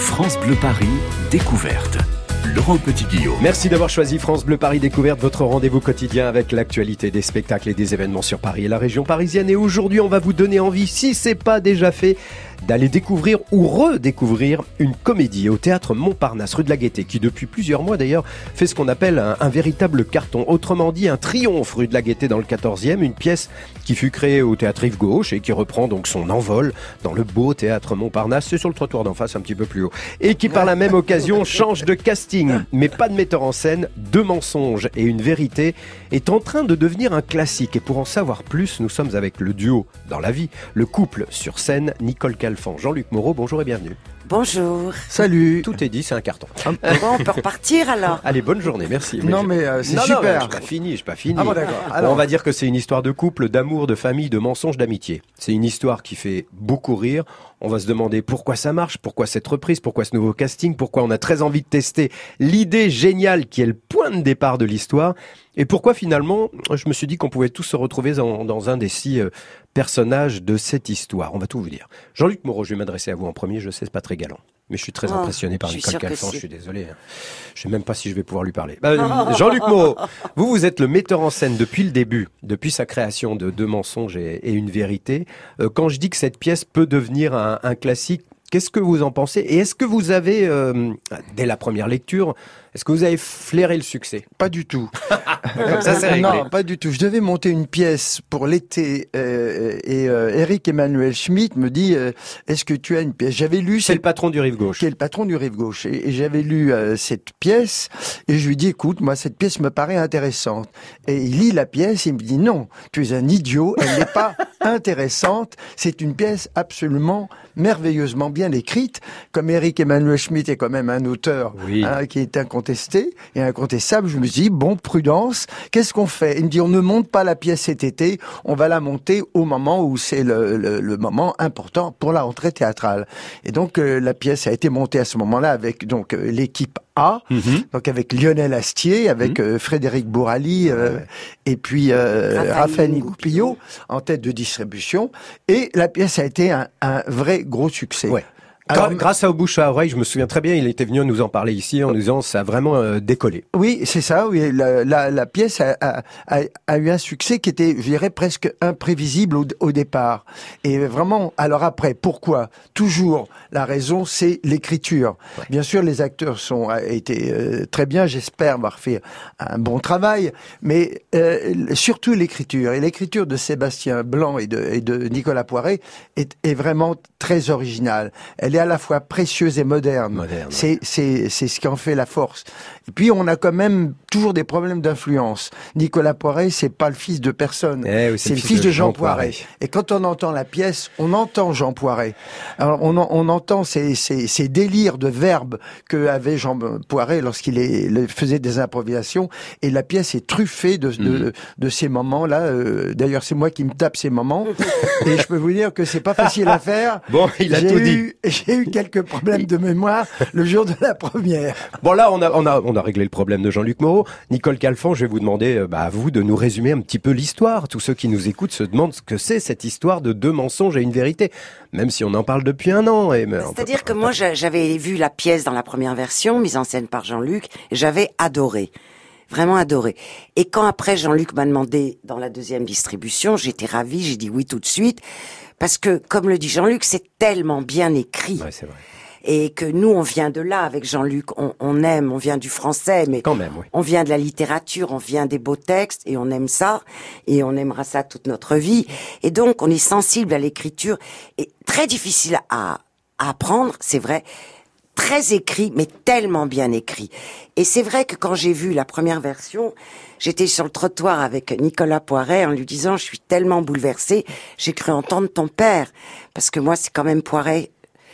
France Bleu Paris, découverte. Laurent Petit-Guillaume. Merci d'avoir choisi France Bleu Paris Découverte, votre rendez-vous quotidien avec l'actualité des spectacles et des événements sur Paris et la région parisienne. Et aujourd'hui, on va vous donner envie, si c'est pas déjà fait, d'aller découvrir ou redécouvrir une comédie au théâtre Montparnasse, rue de la Gaîté, qui depuis plusieurs mois d'ailleurs fait ce qu'on appelle un, véritable carton. Autrement dit, un triomphe rue de la Gaîté dans le 14e, une pièce qui fut créée au théâtre Yves Gauche et qui reprend donc son envol dans le beau théâtre Montparnasse, c'est sur le trottoir d'en face un petit peu plus haut, et qui par la même occasion change de casting, mais pas de metteur en scène, deux mensonges et une vérité, est en train de devenir un classique. Et pour en savoir plus, nous sommes avec le duo dans la vie, le couple sur scène, Nicole Jean-Luc Moreau, bonjour et bienvenue. Bonjour. Salut. Tout est dit, c'est un carton. Bon, on peut repartir alors. Allez, bonne journée, merci. non, mais euh, c'est super. Non, je pas fini, je pas fini. Ah bon, d'accord. Alors... on va dire que c'est une histoire de couple, d'amour, de famille, de mensonges, d'amitié. C'est une histoire qui fait beaucoup rire. On va se demander pourquoi ça marche, pourquoi cette reprise, pourquoi ce nouveau casting, pourquoi on a très envie de tester l'idée géniale qui est le point de départ de l'histoire. Et pourquoi finalement, je me suis dit qu'on pouvait tous se retrouver dans, dans un des six euh, personnages de cette histoire. On va tout vous dire. Jean-Luc Moreau, je vais m'adresser à vous en premier, je sais, c'est pas très galant. Mais je suis très oh, impressionné par Nicole Calfan, je suis désolé. Hein. Je sais même pas si je vais pouvoir lui parler. Bah, Jean-Luc Moreau, vous, vous êtes le metteur en scène depuis le début, depuis sa création de Deux mensonges et, une vérité. Euh, quand je dis que cette pièce peut devenir un, un classique, qu'est-ce que vous en pensez? Et est-ce que vous avez, euh, dès la première lecture, est-ce que vous avez flairé le succès? Pas du tout. ça, c'est Non, pas du tout. Je devais monter une pièce pour l'été euh, et euh, Eric Emmanuel Schmitt me dit euh, Est-ce que tu as une pièce? J'avais lu. C'est le patron du Rive Gauche. Qui est le patron du Rive Gauche. Et, j'avais lu cette pièce et je lui dis Écoute, moi, cette pièce me paraît intéressante. Et il lit la pièce et il me dit Non, tu es un idiot, elle n'est pas intéressante. C'est une pièce absolument merveilleusement bien écrite. Comme Eric Emmanuel Schmitt est quand même un auteur hein, qui est un contesté et incontestable, je me dis, bon, prudence, qu'est-ce qu'on fait? Il me dit, on ne monte pas la pièce cet été, on va la monter au moment où c'est le, le, moment important pour la rentrée théâtrale. Et donc, euh, la pièce a été montée à ce moment-là avec donc euh, l'équipe A, mhm. donc avec Lionel Astier, avec mhm. euh, Frédéric Bourali, et puis Raphaël Nigoupillot en tête de distribution. Et la pièce a été un, un vrai gros succès. Alors, grâce à Au bouche à oreille, je me souviens très bien, il était venu nous en parler ici en nous disant ça a vraiment euh, décollé. Oui, c'est ça. Oui, la, la, la pièce a, a, a, eu un succès qui était, je dirais, presque imprévisible au, au, départ. Et vraiment, alors après, pourquoi? Toujours, la raison, c'est l'écriture. Bien sûr, les acteurs sont été euh, très bien. J'espère avoir fait un bon travail, mais euh, surtout l'écriture. Et l'écriture de Sébastien Blanc et de, et de Nicolas Poiret est, est vraiment très originale. Elle est à la fois précieuse et moderne. C'est c'est c'est ce qui en fait la force. Et puis on a quand même toujours des problèmes d'influence. Nicolas Poiret, c'est pas le fils de personne, eh c'est le fils de Jean, Poiret. Et quand on entend la pièce, on entend Jean Poiret. Alors on, on entend ces, ces, ces délires de verbes que avait Jean Poiret lorsqu'il faisait des improvisations. Et la pièce est truffée de de, mm. de ces moments-là. Euh, d'ailleurs, c'est moi qui me tape ces moments. et je peux vous dire que c'est pas facile à faire. Bon, il a tout dit j'ai eu quelques problèmes de mémoire le jour de la première. Bon là, on a, on a, on a réglé le problème de Jean-Luc Moreau. Nicole Calfan, je vais vous demander euh, bah, à vous de nous résumer un petit peu l'histoire. Tous ceux qui nous écoutent se demandent ce que c'est cette histoire de deux mensonges et une vérité, même si on en parle depuis un an. C'est-à-dire que moi, j'avais vu la pièce dans la première version, mise en scène par Jean-Luc, et j'avais adoré vraiment adoré. Et quand après Jean-Luc m'a demandé dans la deuxième distribution, j'étais ravie, j'ai dit oui tout de suite, parce que, comme le dit Jean-Luc, c'est tellement bien écrit. Ouais, c'est vrai. Et que nous, on vient de là avec Jean-Luc. On, on, aime, on vient du français, mais quand même, oui. on vient de la littérature, on vient des beaux textes, et on aime ça, et on aimera ça toute notre vie. Et donc, on est sensible à l'écriture, et très difficile à, à apprendre, c'est vrai très écrit, mais tellement bien écrit. Et c'est vrai que quand j'ai vu la première version, j'étais sur le trottoir avec Nicolas Poiret en lui disant, je suis tellement bouleversée, j'ai cru entendre ton père. Parce que moi, c'est quand même Poiret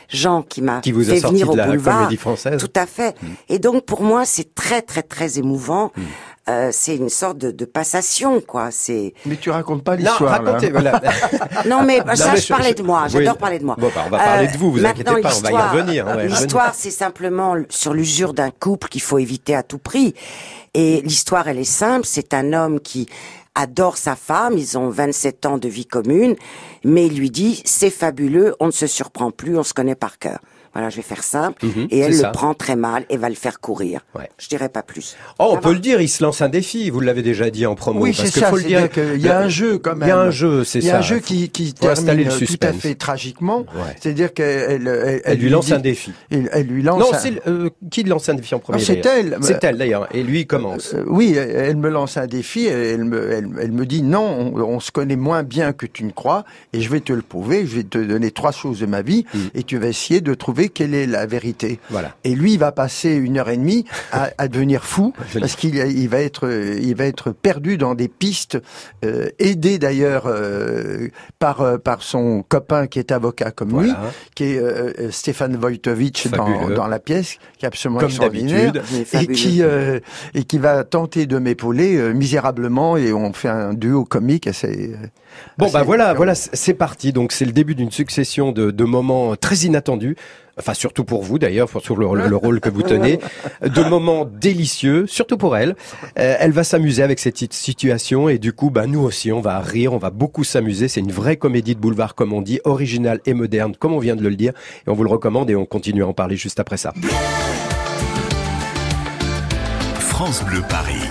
Jean qui m'a fait venir au boulevard. Française. Tout à fait. Mm. Et donc pour moi, c'est très très très émouvant. Mm. Euh, c'est une sorte de, de, passation, quoi. C'est. Mais tu racontes pas l'histoire. Non, racontez, voilà. non, mais ça, je, parlais de moi. J'adore parler de moi. Bon, bah, on va parler de vous. Vous inquiétez pas, on va y revenir. l'histoire, c'est simplement sur l'usure d'un couple qu'il faut éviter à tout prix. Et l'histoire, elle est simple. C'est un homme qui adore sa femme, ils ont 27 ans de vie commune, mais il lui dit, c'est fabuleux, on ne se surprend plus, on se connaît par cœur. Voilà, je vais faire simple. Mhm, et elle le ça. prend très mal et va le faire courir. Ouais. Je dirais pas plus. Oh, on peut le dire, il se lance un défi. Vous l'avez déjà dit en promo. Oui, parce c'est que ça. faut le dire. Euh, qu'il y a un jeu quand même. Il y a un jeu, c'est ça. Il y a un jeu qui, qui termine le tout à fait tragiquement. Ouais. C'est-à-dire qu'elle elle, Elle lui lance dit- un défi. Elle, elle lui lance Non, un- c'est euh, qui lance un défi en premier Non, c'est elle. C'est elle d'ailleurs. Et lui il commence. Euh, oui, elle me lance un défi. Elle me, elle, elle me dit non, on, on se connaît moins bien que tu ne crois, et je vais te le prouver. Je vais te donner trois choses de ma vie, Mm. et tu vas essayer de trouver quelle est la vérité. Voilà. Et lui, il va passer une heure et demie à, à devenir fou parce qu'il il va être, il va être perdu dans des pistes, euh, aidé d'ailleurs euh, par euh, par son copain qui est avocat comme lui, qui est Stéphane Wojtowicz dans, la pièce, qui est absolument Comme extraordinaire et qui euh, et qui va tenter de m'épauler euh, misérablement et on fait un duo comique assez. Bon assez bah voilà, voilà, c'est parti. Donc c'est le début d'une succession de, de moments très inattendus. Enfin surtout pour vous d'ailleurs, pour sur le, le rôle que vous tenez, de moments délicieux, surtout pour elle. Euh, elle va s'amuser avec cette petite situation et du coup, bah nous aussi, on va rire, on va beaucoup s'amuser. C'est une vraie comédie de boulevard comme on dit, originale et moderne comme on vient de le dire. Et on vous le recommande et on continue à en parler juste après ça. France Bleu Paris.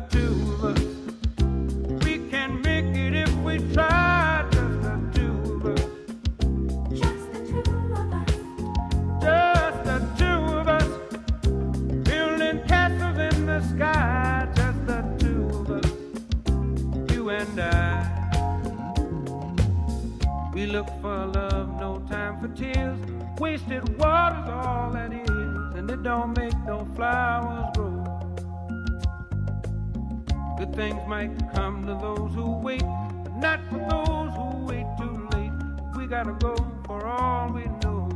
gotta go for all we know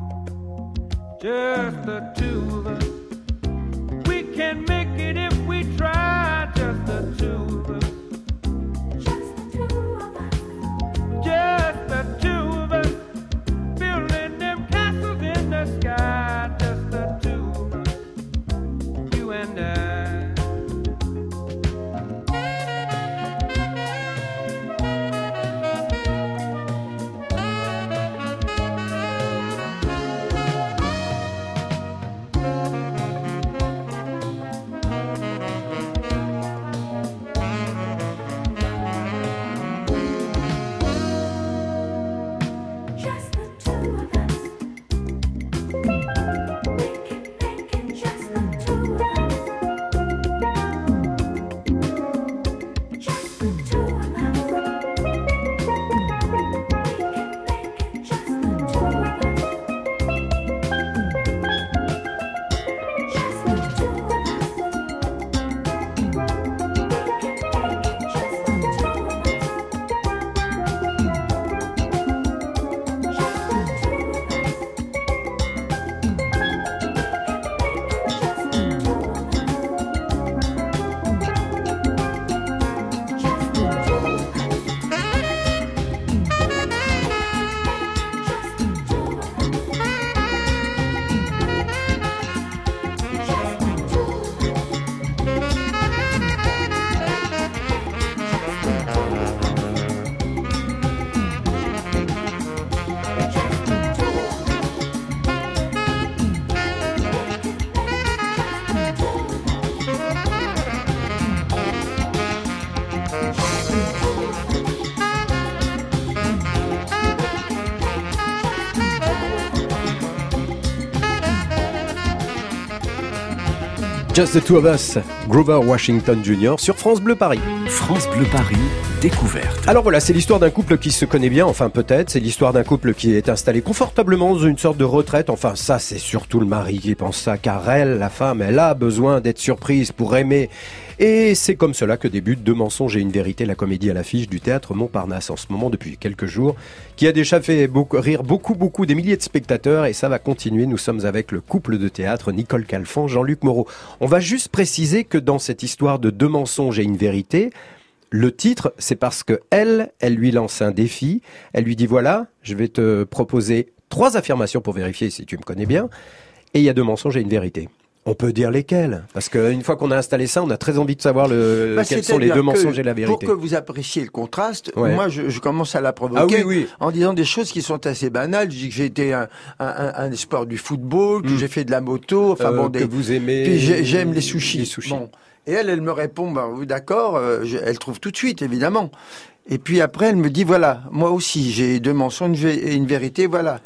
just the two of us. We can make it if we try, just the two of us. Just the Two of Us, Grover Washington Jr. sur France Bleu Paris. France Bleu Paris, Alors voilà, c'est l'histoire d'un couple qui se connaît bien, enfin peut-être, c'est l'histoire d'un couple qui est installé confortablement dans une sorte de retraite, enfin ça c'est surtout le mari qui pense ça, car elle, la femme, elle a besoin d'être surprise pour aimer. Et c'est comme cela que débute Deux mensonges et une vérité, la comédie à l'affiche du théâtre Montparnasse en ce moment depuis quelques jours, qui a déjà fait rire beaucoup, beaucoup des milliers de spectateurs et ça va continuer. Nous sommes avec le couple de théâtre Nicole Calfan, Jean-Luc Moreau. On va juste préciser que dans cette histoire de Deux mensonges et une vérité, le titre, c'est parce que elle, elle lui lance un défi. Elle lui dit voilà, je vais te proposer trois affirmations pour vérifier si tu me connais bien. Et il y a deux mensonges et une vérité. On peut dire lesquels? Parce qu'une fois qu'on a installé ça, on a très envie de savoir le, Bah, quels sont les deux mensonges et la vérité. Pour que vous appréciez le contraste, Ouais. moi je, je commence à la Ah provoquer oui, oui. en disant des choses qui sont assez banales. Je dis que j'ai été un, un, un, sport du football, que Mm. j'ai fait de la moto, enfin Euh, bon, que vous aimez. puis j'aime les sushis. Les sushis. Bon. Et elle, elle me répond, bah, oui, d'accord, euh, elle trouve tout de suite, évidemment. Et puis après, elle me dit, voilà, moi aussi, j'ai deux mensonges et une vérité, voilà.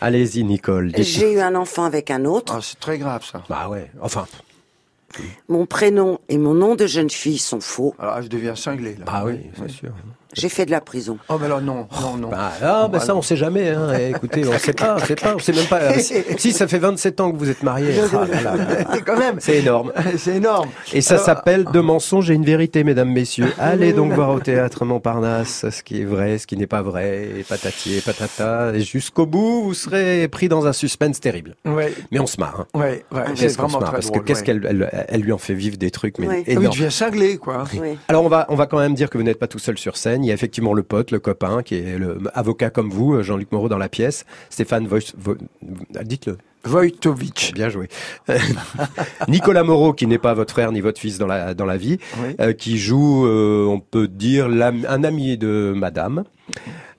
Allez-y, Nicole. dites- J'ai eu un enfant avec un autre. Ah, c'est très grave, ça. Bah ouais. Enfin. Mon prénom et mon nom de jeune fille sont faux. Alors, je deviens cinglé, là. Bah oui, c'est sûr. J'ai fait de la prison. Oh, mais alors, non, non, non. Bah, ah, bah Bah, ça, non. on sait jamais. Hein. Eh, Écoutez, on sait pas, on sait pas, on sait même pas. si, ça fait 27 ans que vous êtes mariés. Ah. C'est quand même, C'est énorme. c'est énorme. Et ça s'appelle Deux mensonges et une vérité, mesdames, messieurs. Allez donc voir au théâtre Montparnasse ce qui est vrai, ce qui n'est pas vrai, et patati et patata. Et jusqu'au bout, vous serez pris dans un suspense terrible. Ouais, Mais on se marre. Hein. ouais, ouais, c'est Qu'est-ce qu'on se vraiment marre très Parce que qu'est-ce ouais. qu'elle elle, elle lui en fait vivre des trucs, mais Ouais. Ah oui, tu viens cinglé, quoi. Oui. Alors on va on va quand même dire que vous n'êtes pas tout seul sur scène. Il y a effectivement le pote, le copain, qui est le avocat comme vous, Jean-Luc Moreau dans la pièce. Stéphane Voice, Vo- dites-le. Vojtovic. Bien joué. Euh, Nicolas Moreau, qui n'est pas votre frère ni votre fils dans la dans la vie, Oui. euh, qui joue, euh, on peut dire, un ami de Madame.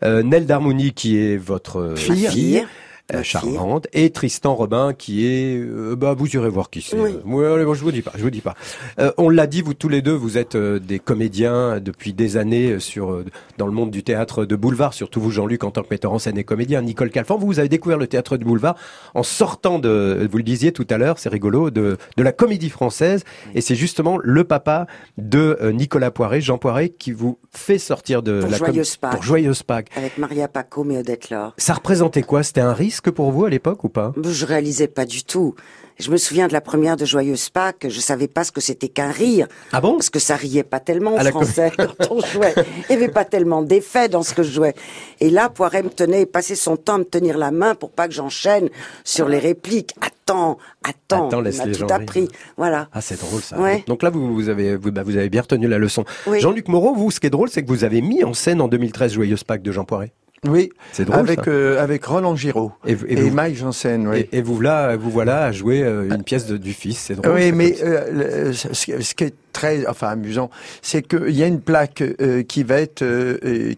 Euh, Nel Darmouni, qui est votre Fille. Fille. Euh, Ma charmante, et Tristan Robin qui est, euh, bah vous irez voir qui c'est. Oui. Ouais, allez, bon, je vous dis pas, je vous dis pas. Euh, on l'a dit, vous tous les deux, vous êtes euh, des comédiens depuis des années euh, sur euh, dans le monde du théâtre de boulevard, surtout vous Jean-Luc en tant que metteur en scène et comédien. Nicole Calfan, vous, vous avez découvert le théâtre de boulevard en sortant de, vous le disiez tout à l'heure, c'est rigolo, de de la comédie française, et c'est justement le papa de euh, Nicolas Poiré, Jean Poiré, qui vous fait sortir de Pour la com- Joyeuse Pâques. pour Joyeuse Pâques. Avec Maria Paco et Odette Laure. Ça représentait quoi? C'était un risque? Pour vous à l'époque ou pas? Je réalisais pas du tout. Je me souviens de la première de Joyeuse Pâques, je savais pas ce que c'était qu'un rire. Ah bon? Parce que ça riait pas tellement en français quand on jouait. Il y avait pas tellement d'effets dans ce que je jouais. Et là, Poiret me tenait, passait son temps à me tenir la main pour pas que j'enchaîne sur les répliques. Attends, attends. Attends, laisse les tout gens appris. rire. Voilà. Ah, c'est drôle ça. Ouais. Donc là, vous, vous avez, vous, bah, vous avez bien retenu la leçon. Oui. Jean-Luc Moreau, vous, ce qui est drôle, c'est que vous avez mis en scène en 2013 Joyeuse Pâques de Jean Poiré. Oui, C'est drôle. avec, ça. euh, avec Roland Giraud Et, vous- et et, vous, Mike Janssen, oui. et, et vous voilà, vous voilà à jouer euh, une pièce de- du fils. C'est drôle. oui, mais euh, le- ce, ce qui est très, enfin amusant, c'est qu'il y a une plaque euh, qui va être,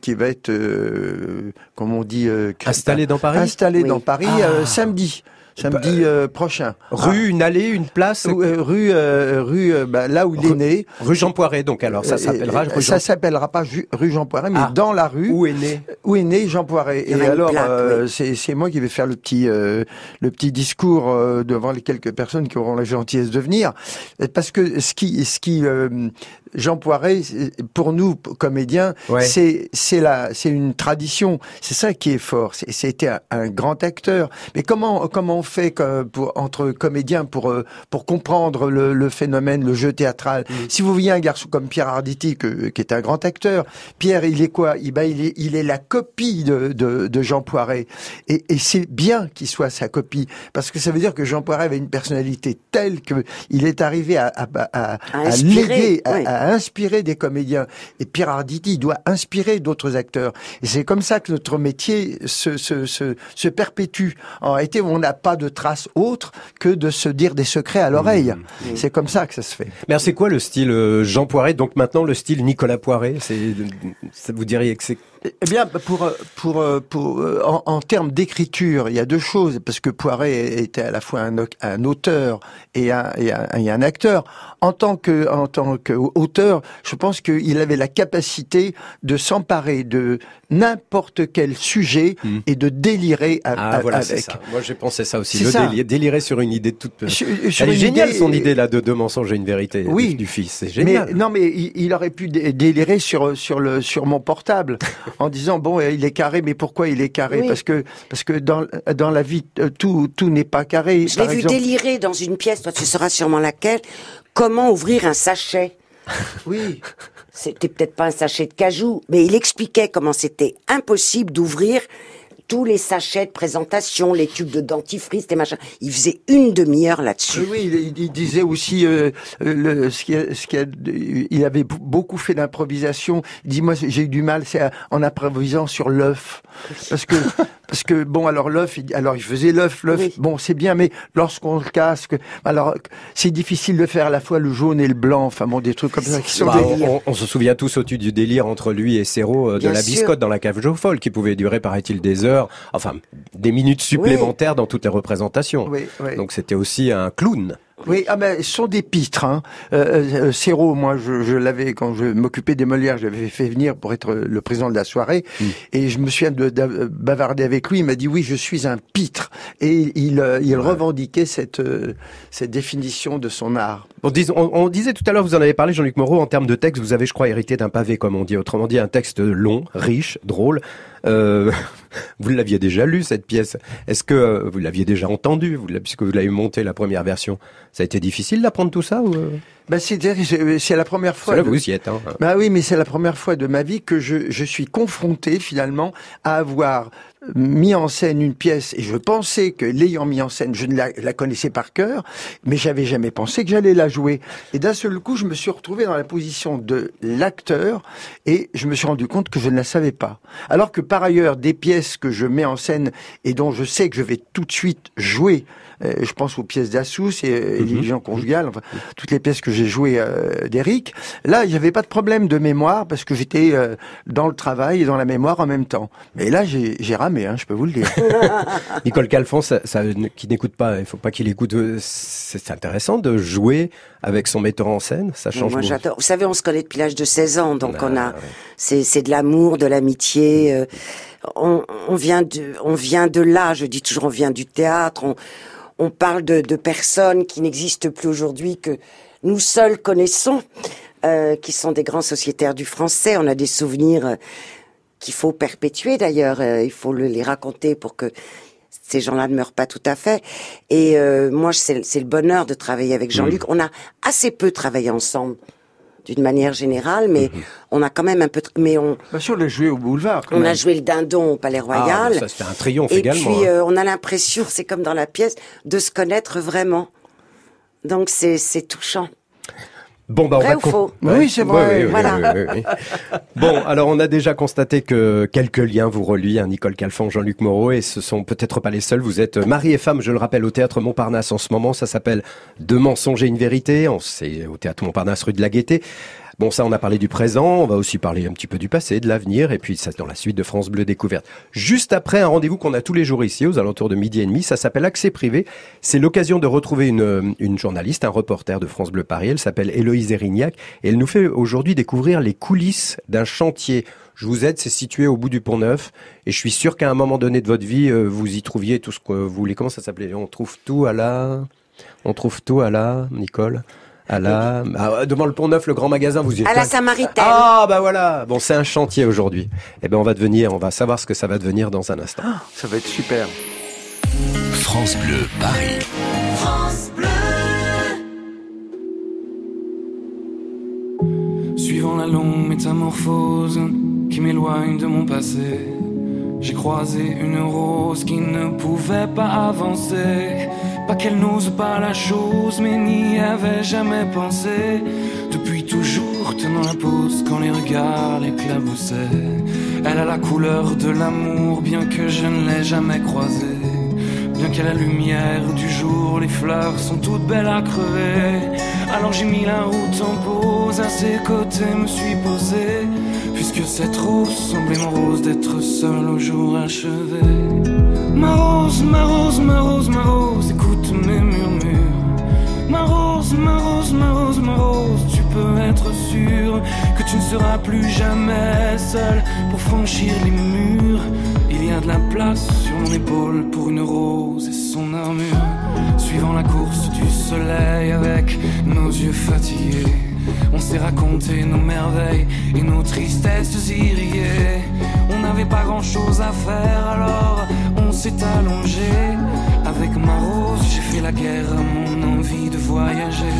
qui va être, euh, comme on dit, euh, cré- Installé dans Paris? installée Oui. dans Paris Ah. euh, samedi, samedi euh, prochain. Rue, une allée, une place. Ah, euh, rue, euh, rue, euh, bah, là où il est Rue- né. Rue Jean Poiré. Donc alors, ça Euh, s'appellera euh, rue Jean. Ça s'appellera pas rue Jean Poiret, mais Ah. dans la rue Où est né? où est né Jean Poiret. Et alors, euh, oui. c'est moi qui vais faire le petit euh, le petit discours euh, devant les quelques personnes qui auront la gentillesse de venir, Euh, parce que ce qui ce qui euh, Jean Poiret, pour nous comédiens, Ouais. c'est c'est la c'est une tradition. C'est ça qui est fort. C'est- C'était un, un grand acteur. Mais comment comment on fait pour entre comédiens pour euh, pour comprendre le, le phénomène, le jeu théâtral? Si vous voyez un garçon comme Pierre Arditi, que- qui est un grand acteur, Pierre, il est quoi? Il, ben, il est il est la copie de de, de Jean Poiret. Et, et c'est bien qu'il soit sa copie parce que ça veut dire que Jean Poiret avait une personnalité telle que il est arrivé à à, à, À à inspirer, léguer, à, oui. à inspirer des comédiens. Et Pierre Arditi doit inspirer d'autres acteurs. Et c'est comme ça que notre métier se, se, se, se perpétue. En réalité, on n'a pas de trace autre que de se dire des secrets à l'oreille. Mmh. C'est comme ça que ça se fait. Mais alors, c'est quoi le style euh, Jean Poiré Donc maintenant, le style Nicolas Poiré, c'est, ça vous diriez que c'est Eh bien, pour pour pour euh, en, en termes d'écriture, il y a deux choses parce que Poiret était à la fois un, un auteur et un, et un, et un acteur. En tant que en tant qu'auteur, je pense qu'il avait la capacité de s'emparer de n'importe quel sujet Mm. et de délirer a- Ah voilà, avec. ça. Moi j'ai pensé ça aussi. C'est Le ça. déli- délirer sur une idée de toute. Sur- sur Elle est géniale idée- son idée là de deux mensonges et une vérité Oui. du, du fils. C'est génial. Mais non, mais il, il aurait pu dé- délirer sur sur le sur mon portable en disant bon, il est carré, mais pourquoi il est carré? Oui. Parce que parce que dans dans la vie euh, tout tout n'est pas carré. Je l'ai vu exemple- délirer dans une pièce, toi tu sauras sûrement laquelle, comment ouvrir un sachet? Oui. C'était peut-être pas un sachet de cajou, mais il expliquait comment c'était impossible d'ouvrir tous les sachets de présentation, les tubes de dentifrice, les machins. Il faisait une demi-heure là-dessus. Oui, il, il disait aussi euh, euh, le, ce qui, a- ce qui a- il avait beaucoup fait d'improvisation. Il dit moi j'ai eu du mal, c'est en improvisant sur l'œuf, parce que parce que bon alors l'œuf, alors il faisait l'œuf, l'œuf, Oui. bon c'est bien, mais lorsqu'on le casse, que- alors c'est difficile de faire à la fois le jaune et le blanc, enfin bon des trucs comme ça qui sont Bah, on, se souvient tous au-dessus du délire entre lui et Serrault euh, de Bien la sûr. biscotte dans la cave Joe Foll qui pouvait durer, paraît-il, des heures, enfin des minutes supplémentaires dans toutes les représentations. Oui, oui. Donc c'était aussi un clown. Oui, ah ben, ce sont des pitres. Hein. Euh, euh, Serrault, moi, je, je l'avais quand je m'occupais des Molières, je l'avais fait venir pour être le président de la soirée, et je me souviens de, de bavarder avec lui. Il m'a dit oui, je suis un pitre, et il, euh, revendiquait cette euh, cette définition de son art. On, dis- on- on disait tout à l'heure, vous en avez parlé, Jean-Luc Moreau, en termes de texte, vous avez, je crois, hérité d'un pavé, comme on dit. Autrement dit, un texte long, riche, drôle. Euh, vous l'aviez déjà lu, cette pièce. Est-ce que euh, vous l'aviez déjà entendu, vous, puisque vous l'avez monté la première version? Ça a été difficile d'apprendre tout ça ou... Ben, c'est la première fois. là, de- vous y êtes. Hein. Bah oui, mais c'est la première fois de ma vie que je, je suis confronté finalement à avoir mis en scène une pièce et je pensais que l'ayant mis en scène, je ne la, la connaissais par cœur, mais j'avais jamais pensé que j'allais la jouer. Et d'un seul coup, je me suis retrouvé dans la position de l'acteur et je me suis rendu compte que je ne la savais pas. Alors que par ailleurs, des pièces que je mets en scène et dont je sais que je vais tout de suite jouer, je pense aux pièces d'Assous et, et les gens conjugales, enfin, toutes les pièces que j'ai jouées euh, d'Eric. Là, il n'y avait pas de problème de mémoire parce que j'étais euh, dans le travail et dans la mémoire en même temps. Mais là, j'ai j'ai ramé, hein, je peux vous le dire. Nicole Calfon, ça, ça- qui n'écoute pas, il faut pas qu'il écoute. euh, C'est intéressant de jouer avec son metteur en scène. Ça change Moi j'adore. Vous savez, on se connaît depuis l'âge de 16 ans, donc Ah, on a, ouais. c'est c'est de l'amour, de l'amitié. euh, on, on vient de, on vient de là. Je dis toujours, on vient du théâtre. On, on parle de, de personnes qui n'existent plus aujourd'hui que nous seuls connaissons, euh, qui sont des grands sociétaires du français. On a des souvenirs euh, qu'il faut perpétuer d'ailleurs. euh, il faut le- les raconter pour que ces gens-là ne meurent pas tout à fait. Et euh, moi, c'est c'est le bonheur de travailler avec Jean-Luc. On a assez peu travaillé ensemble, d'une manière générale, mais on a quand même un peu. Mais on, Bien sûr, le jouer au boulevard. quand on a même. joué le dindon au Palais Royal. Ah, ça c'était un triomphe et également. puis, hein. euh, on a l'impression, c'est comme dans la pièce, de se connaître vraiment. Donc, c'est touchant. Bon, bah, on Vrai va ou con- faux Oui, c'est vrai. Oui, oui, oui, Voilà. oui, oui, oui. Bon, alors on a déjà constaté que quelques liens vous relient, hein, Nicole Calfon, Jean-Luc Moreau, et ce sont peut-être pas les seuls. Vous êtes mari et femme, je le rappelle, au théâtre Montparnasse en ce moment. Ça s'appelle Deux mensonges et une vérité. On- C'est au théâtre Montparnasse, rue de la Gaîté. Bon, ça, on a parlé du présent. On va aussi parler un petit peu du passé, de l'avenir, et puis ça, dans la suite de France Bleu Découverte. Juste après un rendez-vous qu'on a tous les jours ici, aux alentours de midi et demi, ça s'appelle Accès Privé. C'est l'occasion de retrouver une, une journaliste, un reporter de France Bleu Paris. Elle s'appelle Héloïse Erignac, et elle nous fait aujourd'hui découvrir les coulisses d'un chantier. Je vous aide, c'est situé au bout du Pont Neuf, et je suis sûr qu'à un moment donné de votre vie, euh, vous y trouviez tout ce que vous voulez. Comment ça s'appelait? On trouve tout à la... On trouve tout à la... Nicole? À la... Ah, devant le Pont Neuf, le grand magasin, vous y êtes À la Samaritaine. ah bah voilà, bon c'est un chantier aujourd'hui. Eh ben on va devenir, on va savoir ce que ça va devenir dans un instant. Ça va être super. France Bleu Paris. Suivant la longue métamorphose qui m'éloigne de mon passé, j'ai croisé une rose qui ne pouvait pas avancer. Pas qu'elle n'ose pas la chose, mais n'y avait jamais pensé. Depuis toujours tenant la pose quand les regards l'éclaboussaient. Elle a la couleur de l'amour, bien que je ne l'ai jamais croisée. Bien qu'à la lumière du jour, les fleurs sont toutes belles à crever. Alors j'ai mis la route en pause, à ses côtés me suis posé. Puisque cette rose semblait mon rose d'être seul au jour achevé. Ma rose, ma rose, ma rose, ma rose, Ma rose, ma rose, ma rose, ma rose, tu peux être sûr que tu ne seras plus jamais seul pour franchir les murs. Il y a de la place sur mon épaule pour une rose et son armure. Suivant la course du soleil avec nos yeux fatigués, on s'est raconté nos merveilles et nos tristesses irriguées. On n'avait pas grand chose à faire alors on s'est allongé. Avec ma rose, j'ai fait la guerre à mon envie de voyager.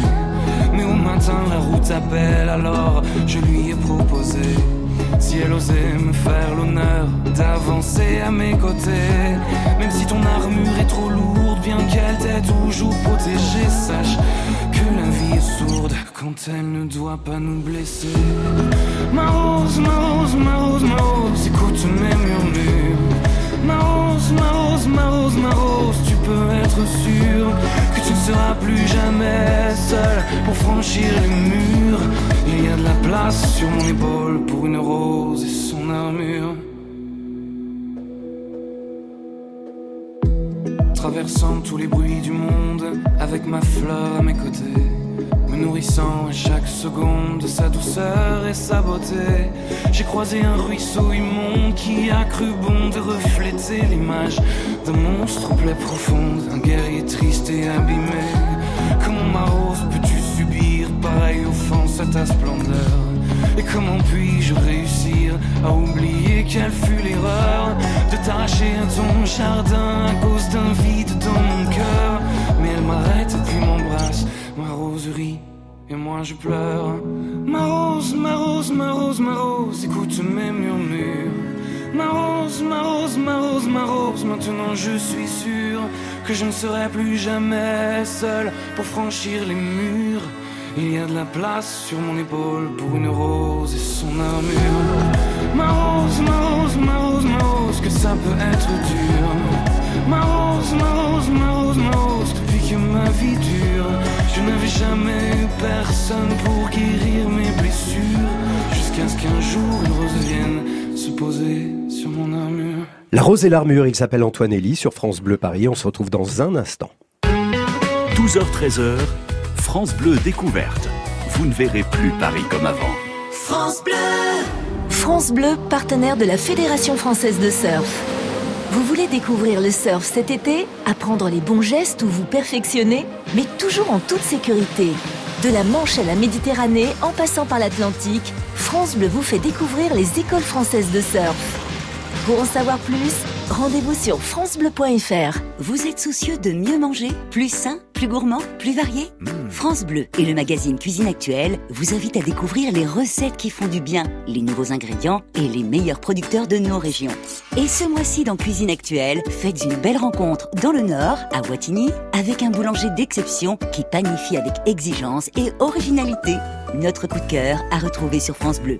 Mais au matin, la route appelle, alors je lui ai proposé. Si elle osait me faire l'honneur d'avancer à mes côtés, même si ton armure est trop lourde, bien qu'elle t'ait toujours protégée, sache que la vie est sourde quand elle ne doit pas nous blesser. Ma rose, ma rose, ma rose, ma rose, écoute mes murmures. Ma rose, ma rose, ma rose, ma rose, tu peux être sûr que tu ne seras plus jamais seul pour franchir les murs. Il y a de la place sur mon épaule pour une rose et son armure. Traversant tous les bruits du monde avec ma fleur à mes côtés, me nourrissant à chaque seconde de sa douceur et sa beauté. J'ai croisé un ruisseau immonde qui a cru bon de refléter d'un monstre en plaie profonde, un guerrier triste et abîmé. Comment ma rose peux-tu subir pareille offense à ta splendeur? Et comment puis-je réussir à oublier quelle fut l'erreur de t'arracher à ton jardin à cause d'un vide dans mon cœur? Mais elle m'arrête et puis m'embrasse, ma rose rit et moi je pleure. Ma rose, ma rose, ma rose, ma rose, écoute mes murmures. Ma rose, ma rose, ma rose, ma rose, maintenant je suis sûr que je ne serai plus jamais seul pour franchir les murs. Il y a de la place sur mon épaule pour une rose et son armure. Ma rose, ma rose, ma rose, ma rose, que ça peut être dur. Ma rose, ma rose, ma rose, ma rose, depuis que ma vie dure, je n'avais jamais eu personne pour guérir mes blessures. Jusqu'à ce qu'un jour une rose vienne se poser sur mon armure. La rose et l'armure, il s'appelle Antoine Elie sur France Bleu Paris. On se retrouve dans un instant. 12h-13h, France Bleu découverte. Vous ne verrez plus Paris comme avant. France Bleu France Bleu, partenaire de la Fédération française de surf. Vous voulez découvrir le surf cet été Apprendre les bons gestes ou vous perfectionner Mais toujours en toute sécurité. De la Manche à la Méditerranée, en passant par l'Atlantique, France Bleu vous fait découvrir les écoles françaises de surf. Pour en savoir plus, rendez-vous sur francebleu.fr. Vous êtes soucieux de mieux manger Plus sain Plus gourmand Plus varié France Bleu et le magazine Cuisine Actuelle vous invitent à découvrir les recettes qui font du bien, les nouveaux ingrédients et les meilleurs producteurs de nos régions. Et ce mois-ci dans Cuisine Actuelle, faites une belle rencontre dans le Nord, à Wattignies, avec un boulanger d'exception qui panifie avec exigence et originalité. Notre coup de cœur à retrouver sur France Bleu.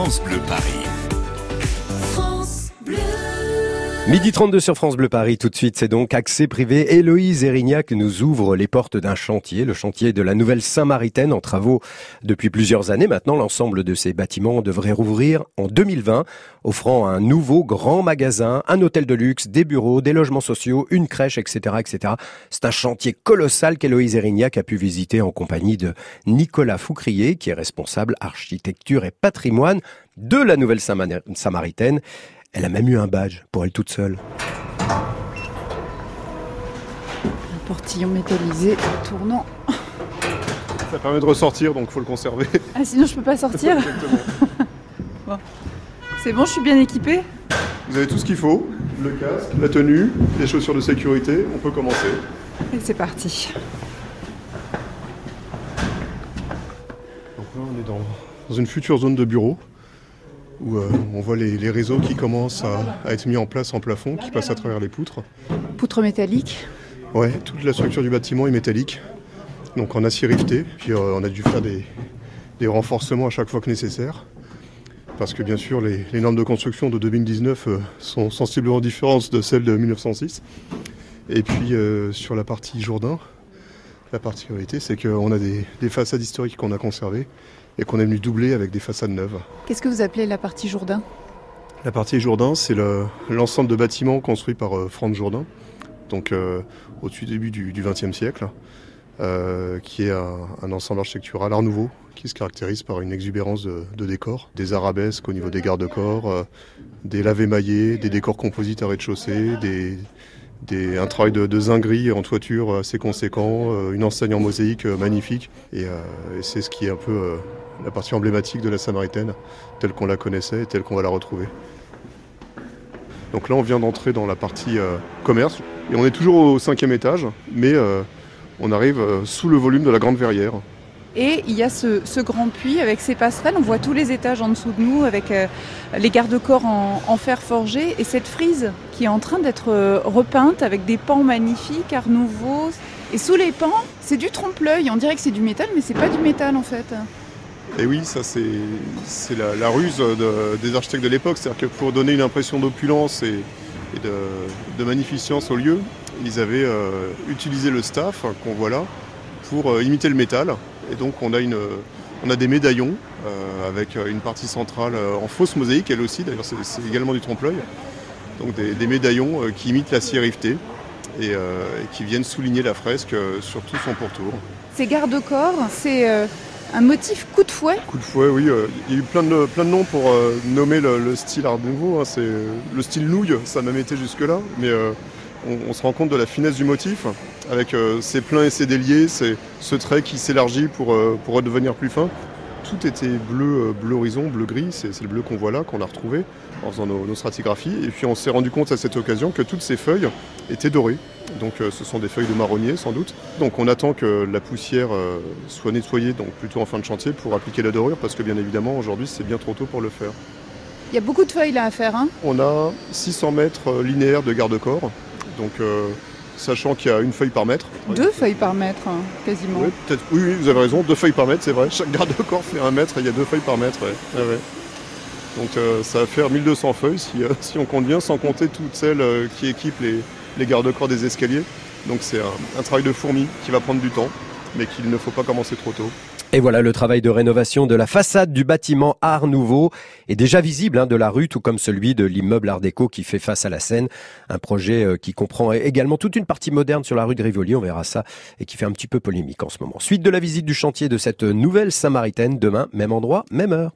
France Bleu Paris. Midi 32 sur France Bleu Paris, tout de suite, c'est donc accès privé. Héloïse Erignac nous ouvre les portes d'un chantier, le chantier de la nouvelle Saint-Maritaine en travaux depuis plusieurs années. Maintenant, l'ensemble de ces bâtiments devrait rouvrir en 2020, offrant un nouveau grand magasin, un hôtel de luxe, des bureaux, des logements sociaux, une crèche, etc., etc. C'est un chantier colossal qu'Héloïse Erignac a pu visiter en compagnie de Nicolas Foucrier, qui est responsable architecture et patrimoine de la nouvelle Samaritaine. Elle a même eu un badge pour elle toute seule. Un portillon métallisé tournant. Ça permet de ressortir, donc faut le conserver. Ah sinon je peux pas sortir Exactement. Bon. C'est bon, je suis bien équipée Vous avez tout ce qu'il faut. le casque, la tenue, les chaussures de sécurité, on peut commencer. Et c'est parti. Donc là, on est dans, dans une future zone de bureau où euh, on voit les, les réseaux qui commencent à, à être mis en place en plafond, qui passent à travers les poutres. Poutre métallique. Ouais, toute la structure du bâtiment est métallique, donc en acier rifté. Puis euh, on a dû faire des, des renforcements à chaque fois que nécessaire. Parce que bien sûr, les, les normes de construction de 2019 euh, sont sensiblement différentes de celles de 1906. Et puis sur la partie Jourdain, la particularité, c'est qu'on a des, des façades historiques qu'on a conservées et qu'on est venu doubler avec des façades neuves. Qu'est-ce que vous appelez la partie Jourdain? La partie Jourdain, c'est le- l'ensemble de bâtiments construits par euh, Franz Jourdain, donc euh, au début du XXe siècle, euh, qui est un, un ensemble architectural art nouveau, qui se caractérise par une exubérance de, de décors, des arabesques au niveau des garde-corps, des lavés maillés, des décors composites à rez-de-chaussée, des, un travail de, de zinguerie en toiture assez conséquent, euh, une enseigne en mosaïque euh, magnifique, et, euh, c'est ce qui est un peu euh, la partie emblématique de la Samaritaine, telle qu'on la connaissait et telle qu'on va la retrouver. Donc là, on vient d'entrer dans la partie euh, commerce. Et on est toujours au cinquième étage, mais euh, on arrive euh, sous le volume de la grande verrière. Et il y a ce, grand puits avec ses passerelles. On voit tous les étages en dessous de nous avec euh, les garde-corps en, fer forgé et cette frise qui est en train d'être euh, repeinte avec des pans magnifiques, art nouveau. Et sous les pans, c'est du trompe-l'œil. On dirait que c'est du métal, mais c'est pas du métal en fait. Et oui, ça c'est la, ruse de- des architectes de l'époque. C'est-à-dire que pour donner une impression d'opulence et, de, magnificence au lieu, ils avaient euh, utilisé le staff qu'on voit là pour imiter le métal. Et donc on a, une, on a des médaillons euh, avec une partie centrale euh, en fausse mosaïque, elle aussi, d'ailleurs c'est également du trompe-l'œil. Donc des, des médaillons euh, qui imitent l'acier rifté et, euh, et qui viennent souligner la fresque euh, sur tout son pourtour. Ces garde-corps, c'est euh, un motif coup de fouet? Coup de fouet, oui. euh, Il y a eu plein de, plein de noms pour euh, nommer le, le style Art Nouveau. hein, c'est euh, le style nouille, ça a même été jusque-là. Mais euh, on, on se rend compte de la finesse du motif, avec euh, ses pleins et ses déliés, c'est ce trait qui s'élargit pour, euh, pour redevenir plus fin. Tout était bleu, euh, bleu horizon, bleu gris. C'est le bleu qu'on voit là, qu'on a retrouvé en faisant nos, nos stratigraphies. Et puis on s'est rendu compte à cette occasion que toutes ces feuilles étaient dorées. Donc ce sont des feuilles de marronnier sans doute. Donc on attend que la poussière soit nettoyée, donc plutôt en fin de chantier, pour appliquer la dorure, parce que bien évidemment aujourd'hui c'est bien trop tôt pour le faire. Il y a beaucoup de feuilles là à faire. Hein? On a 600 mètres linéaires de garde-corps, donc euh, sachant qu'il y a une feuille par mètre. Deux feuilles par mètre, hein, quasiment. Oui, peut-être. Oui, oui, vous avez raison, deux feuilles par mètre, c'est vrai. Chaque garde-corps fait un mètre et il y a deux feuilles par mètre. ouais. Ouais. Donc euh, ça va faire 1200 feuilles si, euh, si on compte bien, sans compter toutes celles euh, qui équipent les, les garde-corps des escaliers. Donc c'est un, un travail de fourmi qui va prendre du temps, mais qu'il ne faut pas commencer trop tôt. Et voilà, le travail de rénovation de la façade du bâtiment Art Nouveau est déjà visible hein, de la rue, tout comme celui de l'immeuble Art déco qui fait face à la Seine. Un projet euh, qui comprend également toute une partie moderne sur la rue de Rivoli, on verra ça, et qui fait un petit peu polémique en ce moment. Suite de la visite du chantier de cette nouvelle Samaritaine, demain, même endroit, même heure.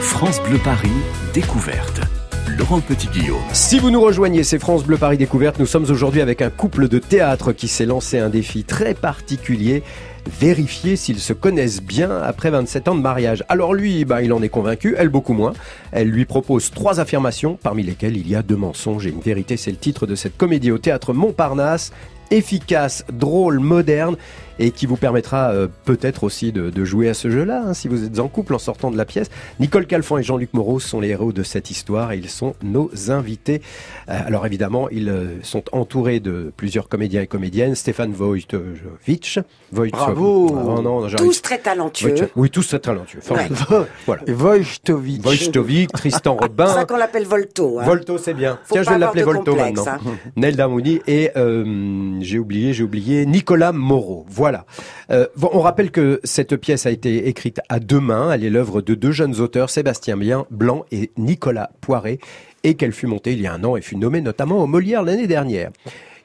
France Bleu Paris, découverte. Laurent Petit-Guillaume. Si vous nous rejoignez, c'est France Bleu Paris Découverte. Nous sommes aujourd'hui avec un couple de théâtre qui s'est lancé un défi très particulier. Vérifier s'ils se connaissent bien après 27 ans de mariage. Alors lui, bah, il en est convaincu, elle beaucoup moins. Elle lui propose trois affirmations, parmi lesquelles il y a deux mensonges et une vérité. C'est le titre de cette comédie au théâtre Montparnasse. Efficace, drôle, moderne et qui vous permettra euh, peut-être aussi de, de jouer à ce jeu-là, hein, si vous êtes en couple en sortant de la pièce. Nicole Calfon et Jean-Luc Moreau sont les héros de cette histoire et ils sont nos invités. Euh, alors évidemment, ils euh, sont entourés de plusieurs comédiens et comédiennes. Stéphane Wojtowicz. Bravo. Non, non, j'arrive- Tous très talentueux. Oui, tous très talentueux. Formidable. Voilà. Wojtowicz. Wojtowicz, Tristan C'est ça Robin. qu'on l'appelle Volto. hein. Volto, c'est bien. Faut Tiens, je vais l'appeler Volto complexe, maintenant. hein. Nelda Mouni et euh, j'ai oublié, j'ai oublié Nicolas Moreau. Voilà. Euh, bon, on rappelle que cette pièce a été écrite à deux mains. Elle est l'œuvre de deux jeunes auteurs, Sébastien Blanc et Nicolas Poiré, et qu'elle fut montée il y a un an et fut nommée notamment au Molière l'année dernière.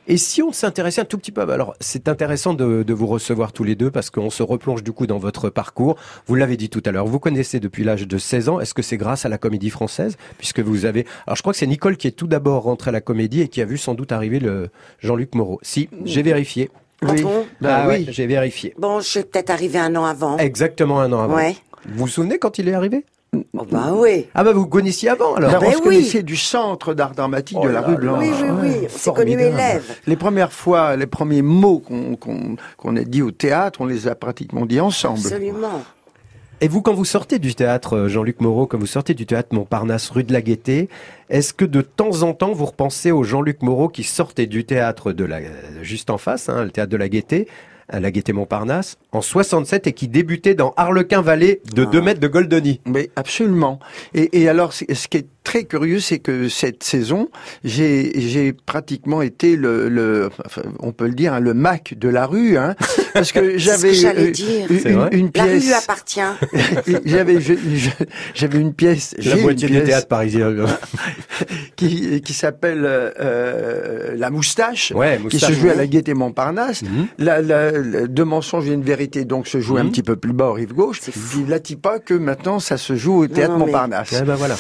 Et si on s'intéressait un tout petit peu, alors c'est intéressant de, de vous recevoir tous les deux parce qu'on se replonge du coup dans votre parcours. Vous l'avez dit tout à l'heure, vous connaissez depuis l'âge de 16 ans. Est-ce que c'est grâce à la comédie française? Puisque vous avez Alors je crois que c'est Nicole qui est tout d'abord rentrée à la comédie et qui a vu sans doute arriver le Jean-Luc Moreau. Si, j'ai vérifié. Ah bon Ah Bah ouais, oui. j'ai vérifié. Bon, je suis peut-être arrivé un an avant. Exactement un an avant. Ouais. Vous vous souvenez quand il est arrivé? Oh bah oui. Ah bah vous connaissiez avant alors Alors, Ben on se oui. connaissait du centre d'art dramatique Oh de la là rue. Blanche. Oui, oui, oui. Ouais, connus formidable. élèves. Les premières fois, les premiers mots qu'on qu'on qu'on a dit au théâtre, on les a pratiquement dit ensemble. Absolument. Et vous, quand vous sortez du théâtre, euh, Jean-Luc Moreau, quand vous sortez du théâtre Montparnasse, rue de la Gaîté, est-ce que de temps en temps vous repensez au Jean-Luc Moreau qui sortait du théâtre de la, juste en face, hein, le théâtre de la Gaîté, à la Gaîté Montparnasse, en 67 et qui débutait dans Harlequin Vallée de 2 mètres de Goldoni? Mais absolument. Et, et alors, ce qui est très curieux, c'est que cette saison, j'ai pratiquement été le, le enfin, on peut le dire, hein, le Mac de la rue, hein, parce que C'est ce j'avais que j'allais euh, dire. une, C'est vrai une La rue lui pièce. appartient. J'avais une pièce. La moitié du pièce théâtre parisien. qui, qui s'appelle euh, La Moustache. Ouais, qui se joue à la Gaîté Montparnasse. Mhm. La, la, la- deux mensonges et une vérité, donc se joue un Mhm. petit peu plus bas au rive gauche. Puis la pas que maintenant ça se joue au théâtre non, mais- Montparnasse. Eh ben voilà.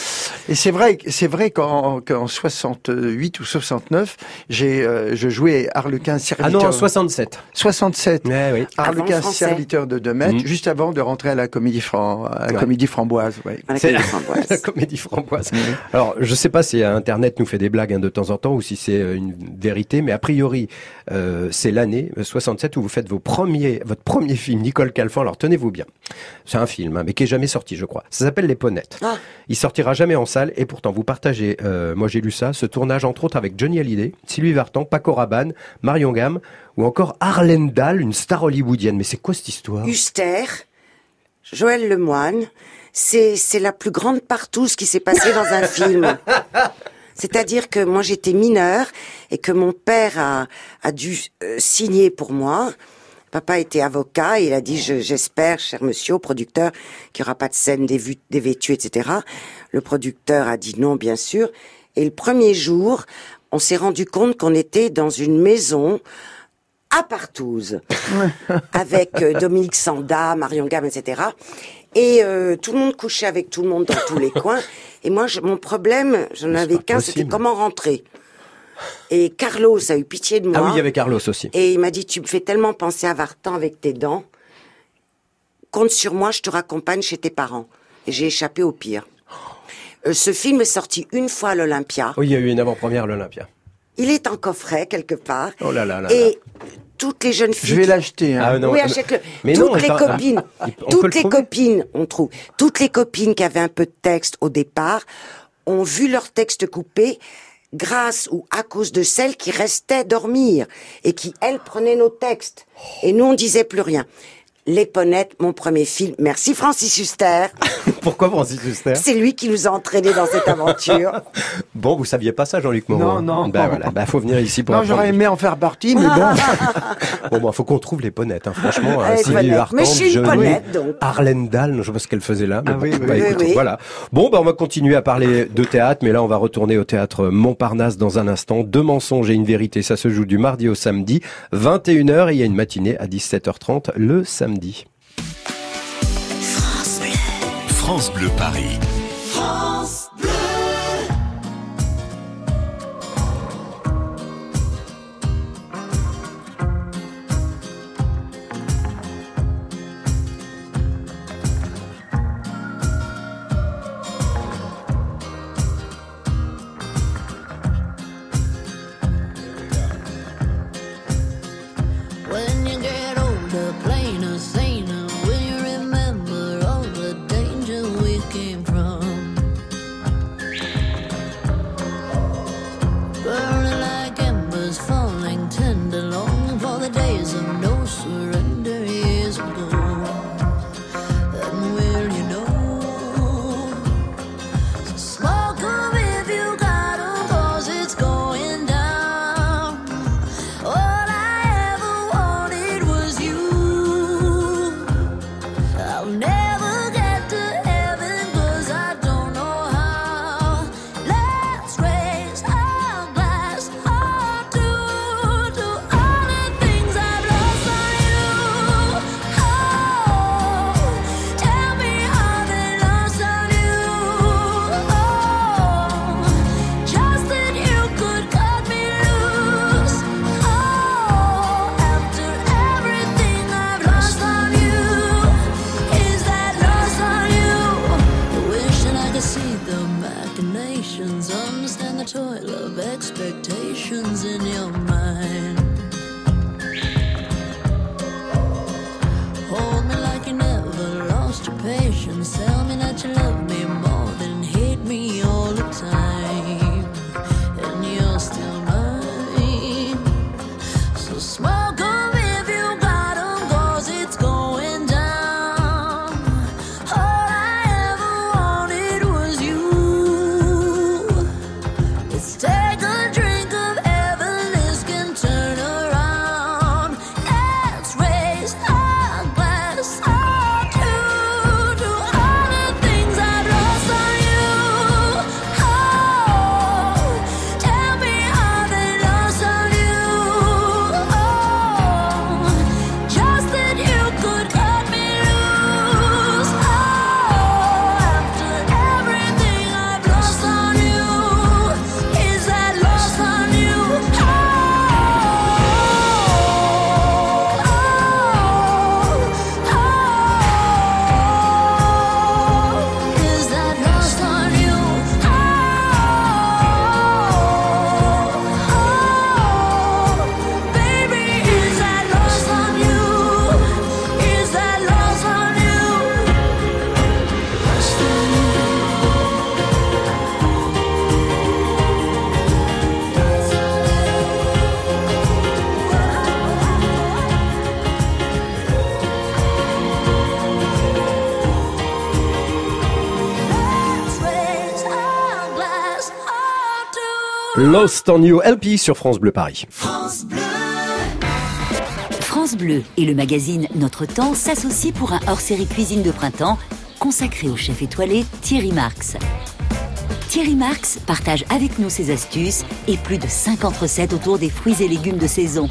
Et c'est vrai, c'est vrai qu'en qu'en 68 ou 69, j'ai euh, je jouais Harlequin Ah serviteur. non, en 67. 67. Ouais, oui. Harlequin français. serviteur de deux mètres, Mhm. juste avant de rentrer à la comédie Fran- à la Ouais. comédie framboise. Ouais. À la C'est- Comédie Framboise. La comédie framboise. Alors, je sais pas si Internet nous fait des blagues hein, de temps en temps ou si c'est euh, une vérité, mais a priori, euh, c'est l'année euh, 67 où vous faites vos premiers, votre premier film, Nicole Calfan. Alors, tenez-vous bien. C'est un film, hein, mais qui est jamais sorti, je crois. Ça s'appelle Les Ponettes. Ah. Il sortira jamais en salle et pourtant vous partagez, euh, moi j'ai lu ça, ce tournage entre autres avec Johnny Hallyday, Sylvie Vartan, Paco Rabanne, Marion Gamme ou encore Arlene Dahl, une star hollywoodienne. Mais c'est quoi cette histoire? Huster, Joël Lemoine, c'est c'est la plus grande partouze qui s'est passée dans un film. C'est-à-dire que moi j'étais mineure et que mon père a, a dû euh, signer pour moi. Papa était avocat et il a dit je- j'espère, cher monsieur, au producteur, qu'il n'y aura pas de scène dévêtue, etc. Le producteur a dit non, bien sûr. Et le premier jour, on s'est rendu compte qu'on était dans une maison à Partouze, avec euh, Dominique Sanda, Marion Gamme, etc. Et euh, tout le monde couchait avec tout le monde dans tous les coins. Et moi, je- mon problème, j'en avais qu'un, c'était comment rentrer. Et Carlos a eu pitié de moi. Ah oui, il y avait Carlos aussi. Et il m'a dit, tu me fais tellement penser à Vartan avec tes dents. Compte sur moi, je te raccompagne chez tes parents. Et j'ai échappé au pire. Euh, ce film est sorti une fois à l'Olympia. Oui, il y a eu une avant-première à l'Olympia. Il est en coffret quelque part. Oh là là là là. Et toutes les jeunes filles. Je vais l'acheter. hein. Ah, non, oui, mais- achète-le. mais non, Toutes les copines, ah, toutes les copines, on trouve, toutes les copines qui avaient un peu de texte au départ ont vu leur texte coupé grâce ou à cause de celles qui restaient dormir et qui, elles, prenaient nos textes. Et nous, on disait plus rien. Les Ponettes, mon premier film. Merci Francis Huster. Pourquoi Francis Huster C'est lui qui nous a entraînés dans cette aventure. Bon, vous saviez pas ça, Jean-Luc Moreau Non, non. Ben voilà, bah faut venir ici pour Non, j'aurais aimé en faire partie, mais bon. Bon, bah, faut qu'on trouve les ponettes, hein, franchement. hein, Les Sylvie. Vartan, Mais je suis une ponette, donc. Arlène Dahl, je sais pas ce qu'elle faisait là. Mais Ah bon, oui, oui, bah, oui. écoutez, Oui, oui. voilà. Bon, bah, on va continuer à parler de théâtre, mais là, on va retourner au théâtre Montparnasse dans un instant. Deux mensonges et une vérité, ça se joue du mardi au samedi, 21h, et il y a une matinée à 17h30 le samedi. France Bleu Paris. Minds. Understand the toil of expectations in your mind. Lost on You LP sur France Bleu Paris. France Bleu et le magazine Notre Temps s'associent pour un hors-série cuisine de printemps consacré au chef étoilé Thierry Marx. Thierry Marx partage avec nous ses astuces et plus de 50 recettes autour des fruits et légumes de saison.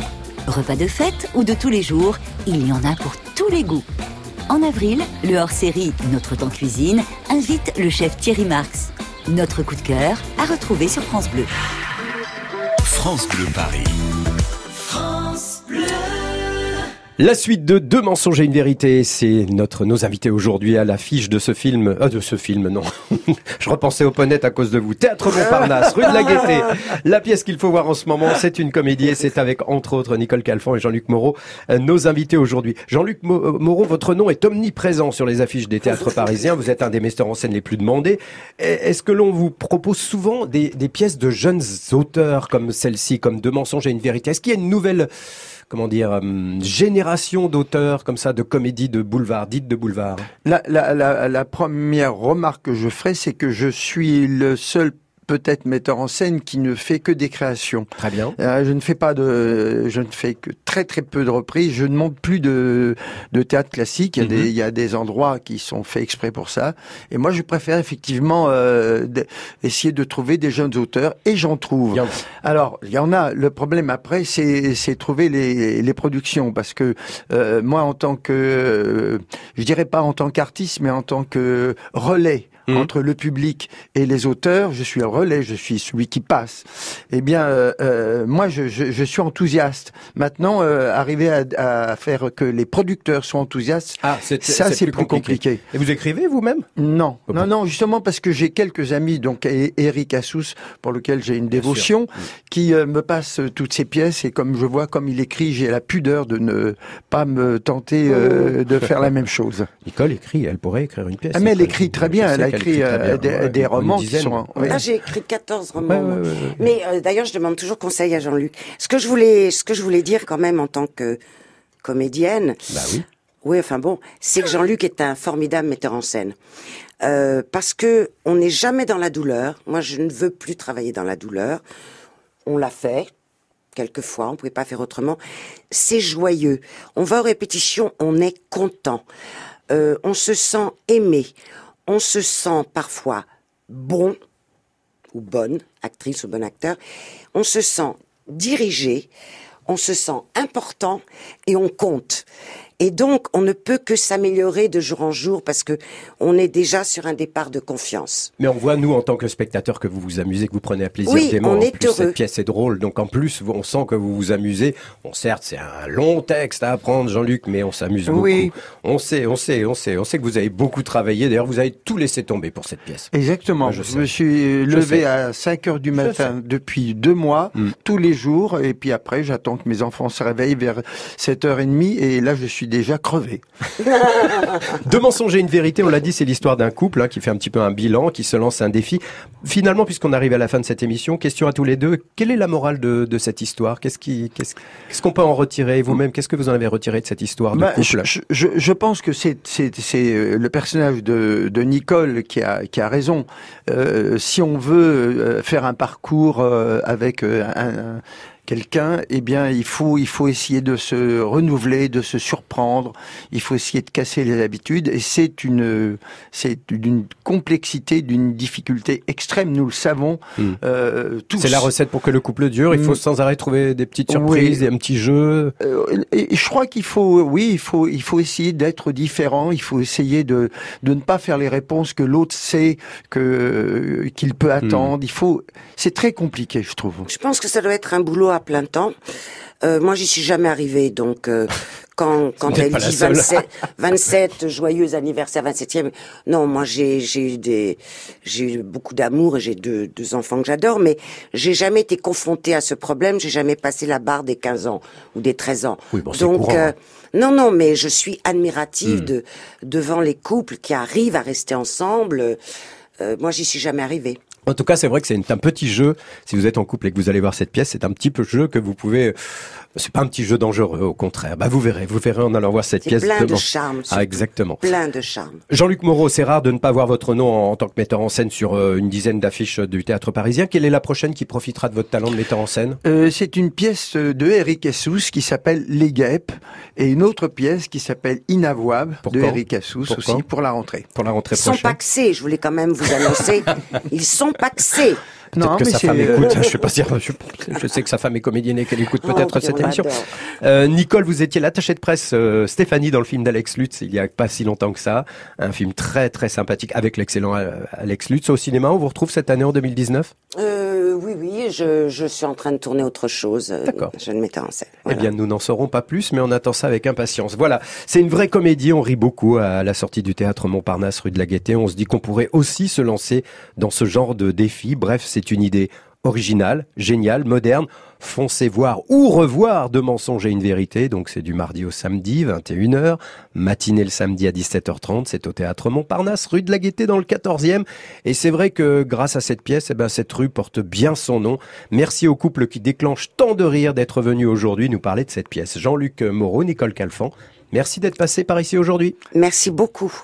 Repas de fête ou de tous les jours, il y en a pour tous les goûts. En avril, le hors-série Notre Temps Cuisine invite le chef Thierry Marx. Notre coup de cœur à retrouver sur France Bleu. France Bleu Paris. La suite de Deux mensonges et une vérité, c'est notre nos invités aujourd'hui à l'affiche de ce film, euh, de ce film, non. Je repensais au ponette à cause de vous. Théâtre Montparnasse, rue de la Gaîté. La pièce qu'il faut voir en ce moment, c'est une comédie et c'est avec entre autres Nicole Calfan et Jean-Luc Moreau, euh, nos invités aujourd'hui. Jean-Luc euh, Moreau, votre nom est omniprésent sur les affiches des théâtres parisiens. Vous êtes un des metteurs en scène les plus demandés. Est-ce que l'on vous propose souvent des, des pièces de jeunes auteurs comme celle-ci, comme Deux mensonges et une vérité? Est-ce qu'il y a une nouvelle comment dire, hum, génération d'auteurs comme ça, de comédies de boulevard, dites de boulevard. La première remarque que je ferai, c'est que je suis le seul peut-être metteur en scène qui ne fait que des créations. Très bien. Euh, je ne fais pas de, je ne fais que très très peu de reprises. Je ne monte plus de, de théâtre classique. Il y, a Mhm. des, il y a des endroits qui sont faits exprès pour ça. Et moi, je préfère effectivement euh, essayer de trouver des jeunes auteurs. Et j'en trouve. Alors, il y en a. Le problème après, c'est c'est trouver les, les productions, parce que euh, moi, en tant que, euh, je dirais pas en tant qu'artiste, mais en tant que relais Mhm. entre le public et les auteurs, je suis le relais, je suis celui qui passe. Eh bien, euh, euh, moi, je, je, je suis enthousiaste. Maintenant, euh, arriver à, à faire que les producteurs soient enthousiastes, Ah, c'est ça, c'est plus compliqué. Et vous écrivez vous-même? Non, Oh, non, non, justement parce que j'ai quelques amis, donc Eric Assous, pour lequel j'ai une dévotion, qui euh, me passe toutes ces pièces et comme je vois comme il écrit, j'ai la pudeur de ne pas me tenter de faire la même chose. Nicole écrit, elle pourrait écrire une pièce. Ah, mais elle écrit très bien, elle a écrit, euh, des, Ouais, des une romans qui sont... oui. Ah, j'ai écrit 14 romans. Ouais, ouais, moi. ouais, ouais. Mais euh, d'ailleurs, je demande toujours conseil à Jean-Luc. Ce que je voulais, ce que je voulais dire quand même en tant que comédienne, Bah oui. oui, enfin bon, c'est que Jean-Luc est un formidable metteur en scène. Euh, parce que on n'est jamais dans la douleur. Moi, je ne veux plus travailler dans la douleur. On l'a fait quelquefois, on pouvait pas faire autrement. C'est joyeux. On va aux répétitions, on est content. Euh, on se sent aimé. On se sent parfois bon ou bonne actrice ou bon acteur. On se sent dirigé. On se sent important et on compte. Et donc, on ne peut que s'améliorer de jour en jour parce que on est déjà sur un départ de confiance. Mais on voit, nous, en tant que spectateurs, que vous vous amusez, que vous prenez un plaisir Oui, on En est plus, heureux. Cette pièce est drôle. Donc, en plus, on sent que vous vous amusez. Bon, certes, c'est un long texte à apprendre, Jean-Luc, mais on s'amuse beaucoup. Oui. On sait, on sait, on sait. On sait que vous avez beaucoup travaillé. D'ailleurs, vous avez tout laissé tomber pour cette pièce. Exactement. Je me suis levé sais. à 5 heures du matin depuis deux mois, Mm. tous les jours, et puis après, j'attends que mes enfants se réveillent vers 7h30, et là, je suis déjà crevé. Deux mensonges et une vérité, on l'a dit, c'est l'histoire d'un couple hein, qui fait un petit peu un bilan, qui se lance un défi. Finalement, puisqu'on arrive à la fin de cette émission, question à tous les deux, quelle est la morale de, de cette histoire? Qu'est-ce qu'on peut en retirer vous-même? Qu'est-ce que vous en avez retiré de cette histoire de Bah, couple? je, je, je pense que c'est euh, le personnage de, de Nicole qui a qui a raison. Euh, si on veut euh, faire un parcours avec un- quelqu'un, eh bien il faut il faut essayer de se renouveler, de se surprendre. Il faut essayer de casser les habitudes et c'est une c'est d'une complexité, d'une difficulté extrême. Nous le savons Hmm. euh, tous. C'est la recette pour que le couple dure. Il faut Mm. sans arrêt trouver des petites surprises, Oui. et un petit jeu. Euh, et je crois qu'il faut, oui, il faut, il faut essayer d'être différent. Il faut essayer de de ne pas faire les réponses que l'autre sait que qu'il peut attendre. Il faut, c'est très compliqué, je trouve. Je pense que ça doit être un boulot à plein temps. Euh, moi, j'y suis jamais arrivée, donc euh, quand quand elle dit seule. 27, 27 joyeux anniversaire, 27e, non, moi j'ai j'ai eu des j'ai eu beaucoup d'amour et j'ai deux deux enfants que j'adore, mais j'ai jamais été confrontée à ce problème. J'ai jamais passé la barre des 15 ans ou des 13 ans. Oui, bon, donc courant, hein. non, non, mais je suis admirative Hmm. de devant les couples qui arrivent à rester ensemble. Euh, moi, j'y suis jamais arrivée. En tout cas, c'est vrai que c'est un petit jeu. Si vous êtes en couple et que vous allez voir cette pièce, c'est un petit peu jeu que vous pouvez. C'est pas un petit jeu dangereux, au contraire. Bah, vous verrez, vous verrez en allant voir cette pièce. plein de charme, Ah, exactement. Plein de charme. Jean-Luc Moreau, c'est rare de ne pas voir votre nom en, en tant que metteur en scène sur euh, une dizaine d'affiches du théâtre parisien. Quelle est la prochaine qui profitera de votre talent de metteur en scène? Euh, c'est une pièce de Eric Assous qui s'appelle Les Guêpes et une autre pièce qui s'appelle Inavouable Pour de Eric Assous Pour aussi pour la rentrée. Pour la rentrée Ils sont paxés, je voulais quand même vous annoncer. Ils sont paxés. Peut-être que sa c'est, femme écoute. Je suis pas sûr. Je, sais que sa femme est comédienne et qu'elle écoute Oh, peut-être cette on émission. Euh, Nicole, vous étiez l'attachée de presse euh, Stéphanie dans le film d'Alex Lutz il y a pas si longtemps que ça. Un film très très sympathique avec l'excellent euh, Alex Lutz au cinéma. On vous retrouve cette année en 2019 Euh, oui, oui, je, je suis en train de tourner autre chose. D'accord. Je ne mettais en scène. Eh bien, nous n'en saurons pas plus, mais on attend ça avec impatience. Voilà, c'est une vraie comédie. On rit beaucoup à la sortie du théâtre Montparnasse, rue de la Gaîté. On se dit qu'on pourrait aussi se lancer dans ce genre de défi. Bref, c'est une idée originale, géniale, moderne. Foncez voir ou revoir de mensonges et une vérité. Donc, c'est du mardi au samedi, 21h. Matinée le samedi à 17h30. C'est au théâtre Montparnasse, rue de la Gaîté dans le 14e. Et c'est vrai que grâce à cette pièce, eh ben, cette rue porte bien son nom. Merci au couple qui déclenche tant de rire d'être venu aujourd'hui nous parler de cette pièce. Jean-Luc Moreau, Nicole Calfan. Merci d'être passé par ici aujourd'hui. Merci beaucoup.